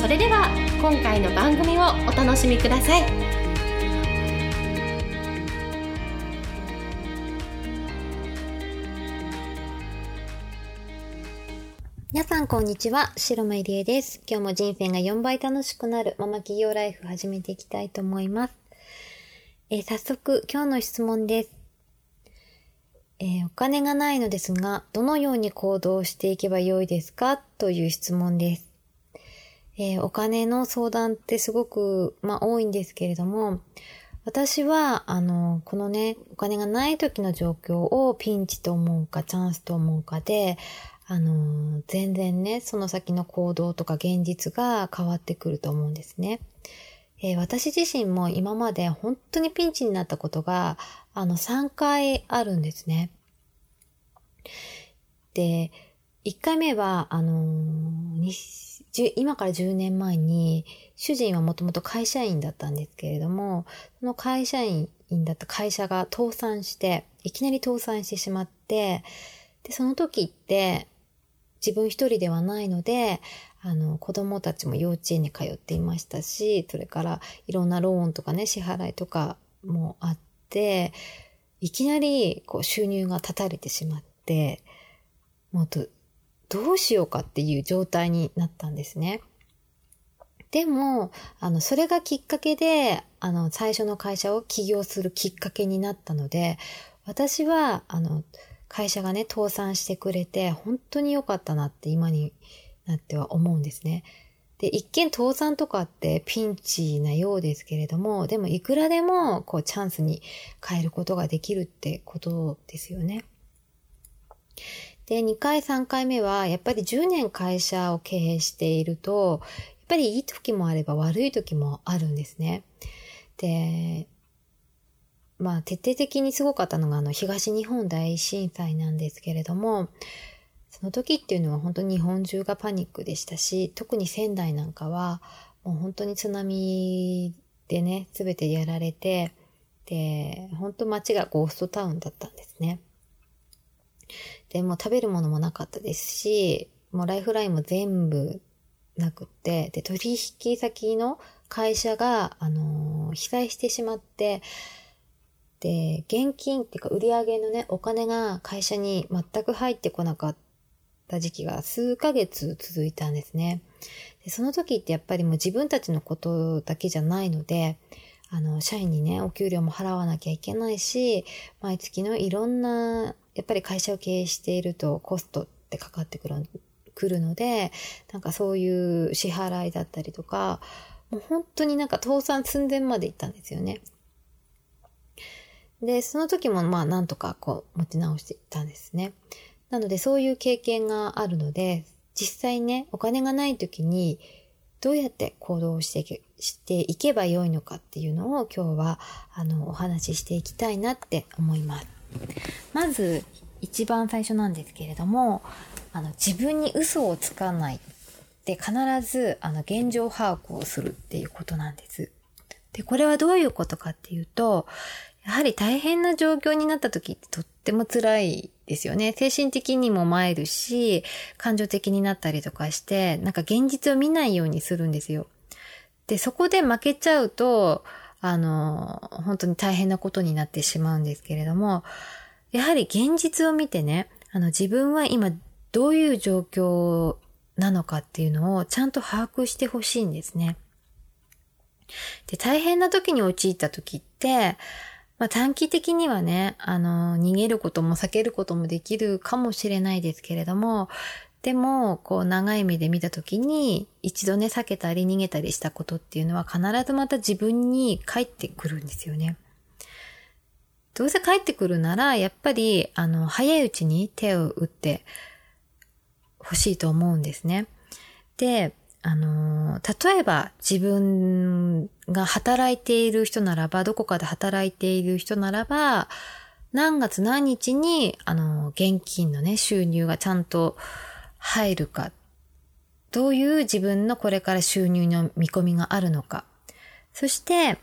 それでは今回の番組をお楽しみください皆さんこんにちは、白間入江です。今日も人生が4倍楽しくなるママ企業ライフ始めていきたいと思います。えー、早速今日の質問です。えー、お金がないのですが、どのように行動していけばよいですか？という質問です。えー、お金の相談ってすごく、まあ、多いんですけれども、私は、あの、このね、お金がない時の状況をピンチと思うか、チャンスと思うかで、あの、全然ね、その先の行動とか現実が変わってくると思うんですね。えー、私自身も今まで本当にピンチになったことが、あの、3回あるんですね。で、1回目は、あのー、今から10年前に、主人はもともと会社員だったんですけれども、その会社員だった会社が倒産して、いきなり倒産してしまって、で、その時って、自分一人ではないので、あの、子供たちも幼稚園に通っていましたし、それからいろんなローンとかね、支払いとかもあって、いきなりこう収入が断たれてしまって、もうどどうしようかっていう状態になったんですね。でも、あの、それがきっかけで、あの、最初の会社を起業するきっかけになったので、私は、あの、会社がね、倒産してくれて、本当に良かったなって今になっては思うんですね。で、一見倒産とかってピンチなようですけれども、でもいくらでもこうチャンスに変えることができるってことですよね。で、2回3回目は、やっぱり10年会社を経営していると、やっぱりいい時もあれば悪い時もあるんですね。で、まあ、徹底的にすごかったのが、あの、東日本大震災なんですけれども、その時っていうのは本当に日本中がパニックでしたし、特に仙台なんかは、もう本当に津波でね、すべてやられて、で、本当街がゴーストタウンだったんですね。で、も食べるものもなかったですし、もうライフラインも全部なくって、で、取引先の会社が、あのー、被災してしまって、で、現金っていうか売り上げのね、お金が会社に全く入ってこなかった。た時期が数ヶ月続いたんですね。でその時ってやっぱりもう自分たちのことだけじゃないので、あの、社員にね、お給料も払わなきゃいけないし、毎月のいろんな、やっぱり会社を経営しているとコストってかかってくるくるので、なんかそういう支払いだったりとか、もう本当になんか倒産寸前まで行ったんですよね。で、その時もまあなんとかこう持ち直していったんですね。なのでそういう経験があるので、実際ね、お金がない時にどうやって行動していけしていけばよいのかっていうのを今日はあのお話ししていきたいなって思います。まず一番最初なんですけれども、あの自分に嘘をつかないで必ずあの現状把握をするっていうことなんです。で、これはどういうことかっていうと、やはり大変な状況になった時ってとっても辛いですよね。精神的にも参るし、感情的になったりとかして、なんか現実を見ないようにするんですよ。で、そこで負けちゃうと、あの、本当に大変なことになってしまうんですけれども、やはり現実を見てね、あの自分は今どういう状況なのかっていうのをちゃんと把握してほしいんですね。で、大変な時に陥った時って、まあ、短期的にはね、あの、逃げることも避けることもできるかもしれないですけれども、でも、こう、長い目で見たときに、一度ね、避けたり逃げたりしたことっていうのは必ずまた自分に返ってくるんですよね。どうせ帰ってくるなら、やっぱり、あの、早いうちに手を打ってほしいと思うんですね。で、あの、例えば自分が働いている人ならば、どこかで働いている人ならば、何月何日に、あの、現金のね、収入がちゃんと入るか、どういう自分のこれから収入の見込みがあるのか。そして、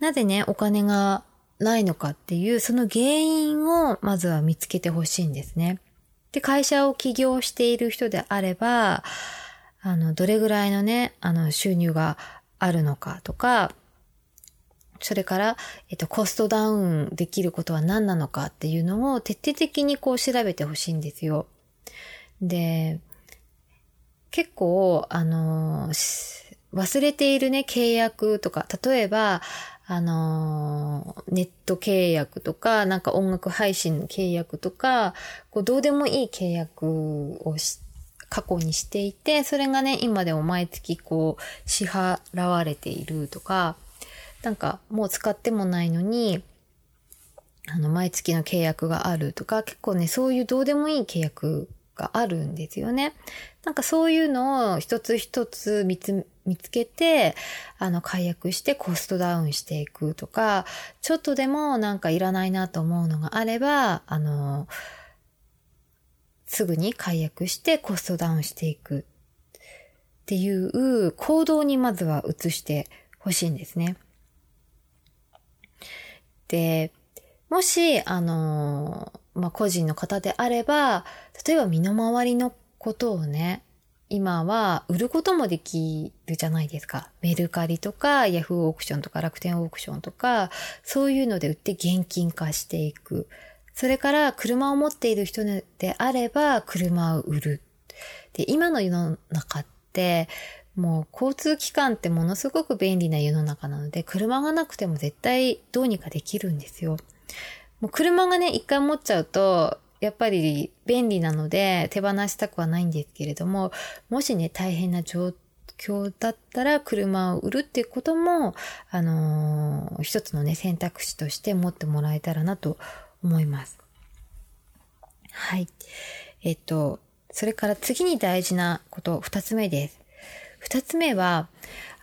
なぜね、お金がないのかっていう、その原因をまずは見つけてほしいんですね。で、会社を起業している人であれば、あの、どれぐらいのね、あの、収入があるのかとか、それから、えっと、コストダウンできることは何なのかっていうのを徹底的にこう調べてほしいんですよ。で、結構、あの、忘れているね、契約とか、例えば、あのネット契約とか、なんか音楽配信の契約とか、こうどうでもいい契約をして過去にしていて、それがね、今でも毎月こう、支払われているとか、なんかもう使ってもないのに、あの、毎月の契約があるとか、結構ね、そういうどうでもいい契約があるんですよね。なんかそういうのを一つ一つ見つ見つけて、あの、解約してコストダウンしていくとか、ちょっとでもなんかいらないなと思うのがあれば、あの、すぐに解約してコストダウンしていくっていう行動にまずは移してほしいんですね。で、もし、あの、まあ、個人の方であれば、例えば身の回りのことをね、今は売ることもできるじゃないですか。メルカリとか、ヤフーオークションとか、楽天オークションとか、そういうので売って現金化していく。それから車を持っている人であれば車を売る。で、今の世の中って、もう交通機関ってものすごく便利な世の中なので、車がなくても絶対どうにかできるんですよ。もう車がね、一回持っちゃうと、やっぱり便利なので手放したくはないんですけれども、もしね、大変な状況だったら車を売るっていうことも、あのー、一つのね、選択肢として持ってもらえたらなと思います。はい。えっと、それから次に大事なこと、二つ目です。二つ目は、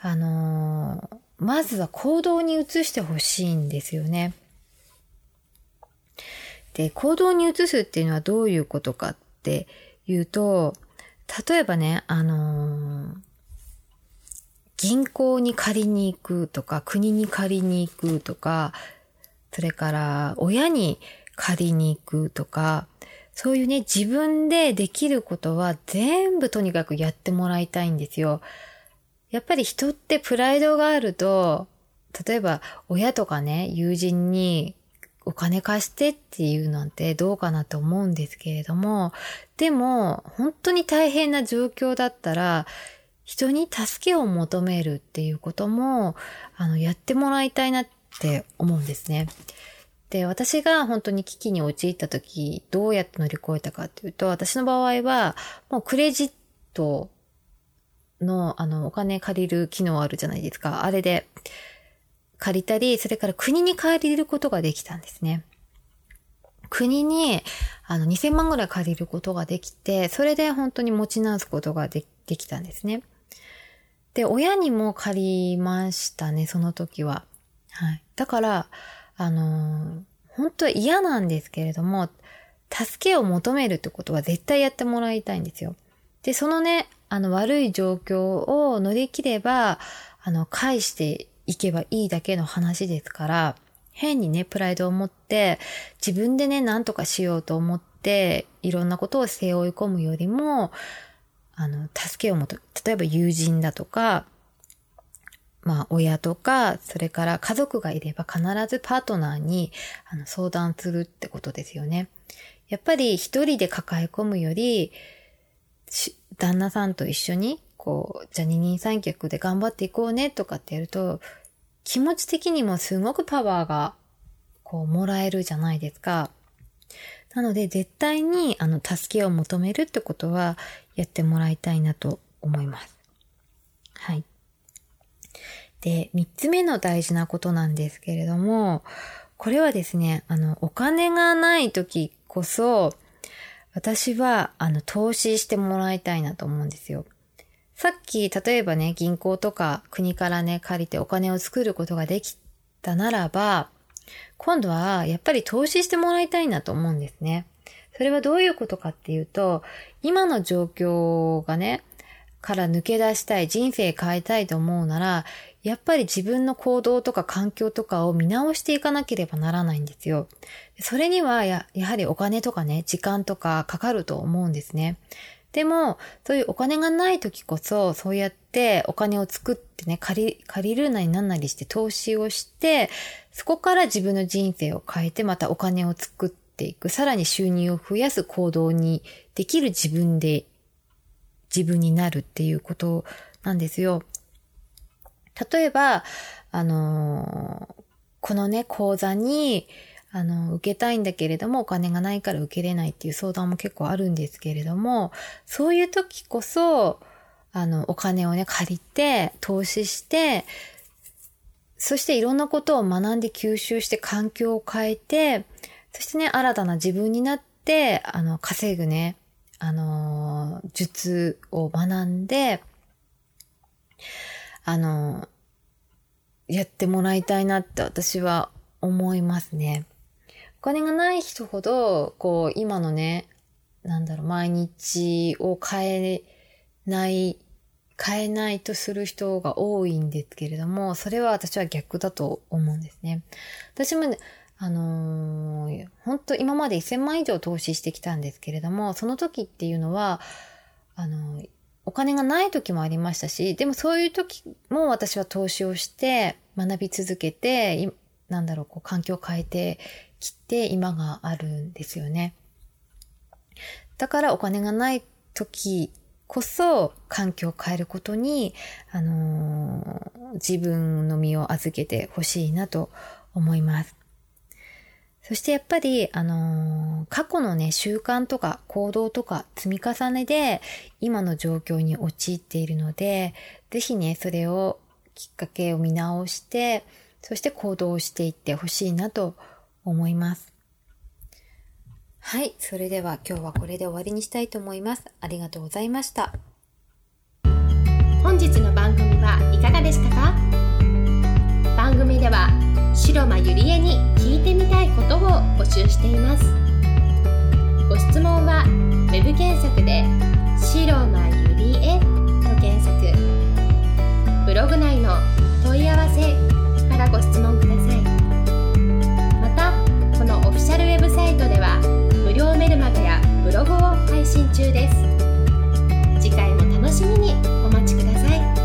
あのー、まずは行動に移してほしいんですよね。で、行動に移すっていうのはどういうことかっていうと、例えばね、あのー、銀行に借りに行くとか、国に借りに行くとか、それから親に借りに行くとか、そういうね、自分でできることは全部とにかくやってもらいたいんですよ。やっぱり人ってプライドがあると、例えば親とかね、友人にお金貸してっていうなんてどうかなと思うんですけれども、でも本当に大変な状況だったら、人に助けを求めるっていうことも、あの、やってもらいたいなっって思うんですね。で、私が本当に危機に陥った時、どうやって乗り越えたかっていうと、私の場合は、もうクレジットの、あの、お金借りる機能あるじゃないですか。あれで借りたり、それから国に借りることができたんですね。国に、あの、2000万ぐらい借りることができて、それで本当に持ち直すことができたんですね。で、親にも借りましたね、その時は。はい。だから、あの、本当は嫌なんですけれども、助けを求めるってことは絶対やってもらいたいんですよ。で、そのね、あの悪い状況を乗り切れば、あの、返していけばいいだけの話ですから、変にね、プライドを持って、自分でね、何とかしようと思って、いろんなことを背負い込むよりも、あの、助けを求め、例えば友人だとか、まあ、親とか、それから家族がいれば必ずパートナーに相談するってことですよね。やっぱり一人で抱え込むより、旦那さんと一緒に、こう、じゃあ二人三脚で頑張っていこうねとかってやると、気持ち的にもすごくパワーが、こう、もらえるじゃないですか。なので、絶対に、あの、助けを求めるってことは、やってもらいたいなと思います。はい。で、三つ目の大事なことなんですけれども、これはですね、あの、お金がない時こそ、私は、あの、投資してもらいたいなと思うんですよ。さっき、例えばね、銀行とか国からね、借りてお金を作ることができたならば、今度はやっぱり投資してもらいたいなと思うんですね。それはどういうことかっていうと、今の状況がね、から抜け出したい、人生変えたいと思うなら、やっぱり自分の行動とか環境とかを見直していかなければならないんですよ。それにはや、やはりお金とかね、時間とかかかると思うんですね。でも、そういうお金がない時こそ、そうやってお金を作ってね、借り、借りるなりなんなりして投資をして、そこから自分の人生を変えてまたお金を作っていく、さらに収入を増やす行動にできる自分で、自分になるっていうことなんですよ。例えば、あの、このね、講座に、あの、受けたいんだけれども、お金がないから受けれないっていう相談も結構あるんですけれども、そういう時こそ、あの、お金をね、借りて、投資して、そしていろんなことを学んで吸収して環境を変えて、そしてね、新たな自分になって、あの、稼ぐね、あの、術を学んで、あの、やってもらいたいなって私は思いますね。お金がない人ほど、こう、今のね、なんだろう、毎日を変えない、変えないとする人が多いんですけれども、それは私は逆だと思うんですね。私もね、あのー、本当今まで1000万以上投資してきたんですけれども、その時っていうのは、あのー、お金がない時もありましたし、でもそういう時も私は投資をして学び続けて、なんだろう、こう環境を変えてきて今があるんですよね。だからお金がない時こそ環境を変えることに、あのー、自分の身を預けてほしいなと思います。そしてやっぱり、あのー、過去のね、習慣とか行動とか積み重ねで今の状況に陥っているので、ぜひね、それをきっかけを見直して、そして行動していってほしいなと思います。はい。それでは今日はこれで終わりにしたいと思います。ありがとうございました。本日の番組はいかがでしたか？番組では白間ゆりえに聞いてみたいことを募集しています。ご質問は web 検索で「白間ゆりえ」と検索。ブログ内の「問い合わせ」からご質問ください。またこのオフィシャルウェブサイトでは無料メルマガやブログを配信中です。次回も楽しみにお待ちください。